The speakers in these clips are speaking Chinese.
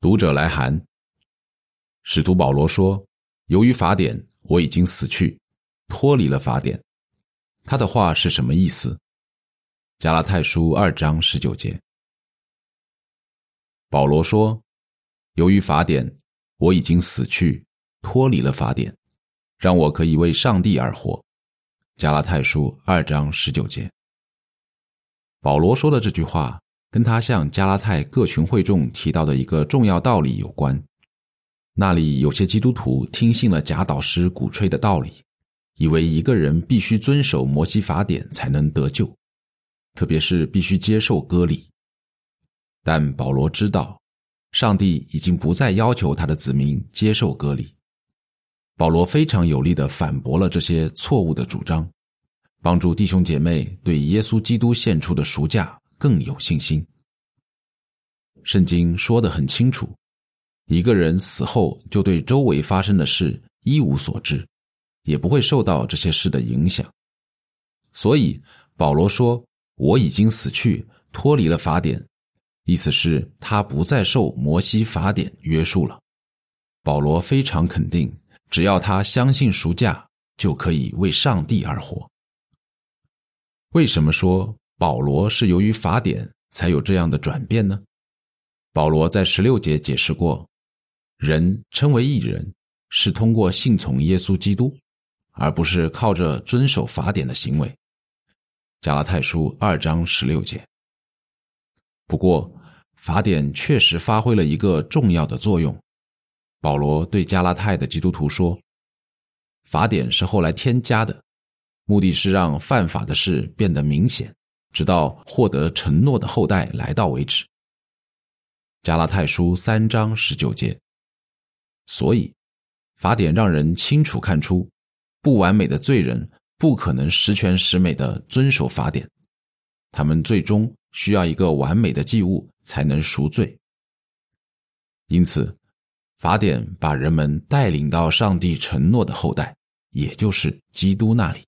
读者来函，使徒保罗说：“由于法典，我已经死去，脱离了法典。”他的话是什么意思？加拉太书二章十九节，保罗说：“由于法典，我已经死去，脱离了法典，让我可以为上帝而活。”加拉太书二章十九节。保罗说的这句话。跟他向加拉太各群会众提到的一个重要道理有关。那里有些基督徒听信了假导师鼓吹的道理，以为一个人必须遵守摩西法典才能得救，特别是必须接受割礼。但保罗知道，上帝已经不再要求他的子民接受割礼。保罗非常有力的反驳了这些错误的主张，帮助弟兄姐妹对耶稣基督献出的赎价。更有信心。圣经说的很清楚，一个人死后就对周围发生的事一无所知，也不会受到这些事的影响。所以保罗说：“我已经死去，脱离了法典。”意思是，他不再受摩西法典约束了。保罗非常肯定，只要他相信赎价，就可以为上帝而活。为什么说？保罗是由于法典才有这样的转变呢？保罗在十六节解释过，人称为义人是通过信从耶稣基督，而不是靠着遵守法典的行为。加拉太书二章十六节。不过，法典确实发挥了一个重要的作用。保罗对加拉太的基督徒说：“法典是后来添加的，目的是让犯法的事变得明显。”直到获得承诺的后代来到为止。加拉太书三章十九节。所以，法典让人清楚看出，不完美的罪人不可能十全十美的遵守法典，他们最终需要一个完美的祭物才能赎罪。因此，法典把人们带领到上帝承诺的后代，也就是基督那里。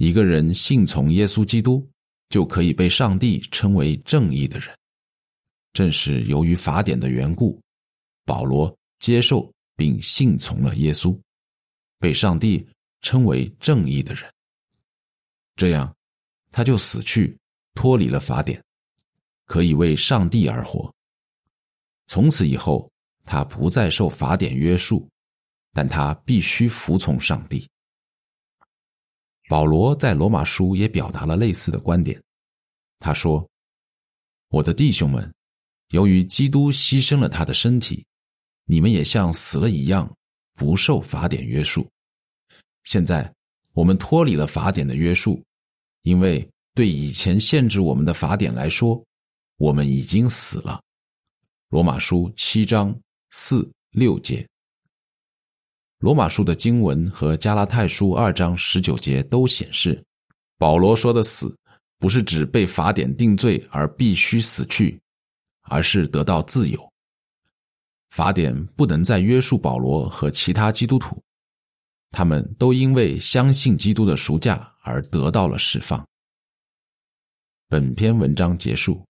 一个人信从耶稣基督，就可以被上帝称为正义的人。正是由于法典的缘故，保罗接受并信从了耶稣，被上帝称为正义的人。这样，他就死去，脱离了法典，可以为上帝而活。从此以后，他不再受法典约束，但他必须服从上帝。保罗在罗马书也表达了类似的观点。他说：“我的弟兄们，由于基督牺牲了他的身体，你们也像死了一样，不受法典约束。现在我们脱离了法典的约束，因为对以前限制我们的法典来说，我们已经死了。”罗马书七章四六节。罗马书的经文和加拉太书二章十九节都显示，保罗说的“死”不是指被法典定罪而必须死去，而是得到自由。法典不能再约束保罗和其他基督徒，他们都因为相信基督的赎价而得到了释放。本篇文章结束。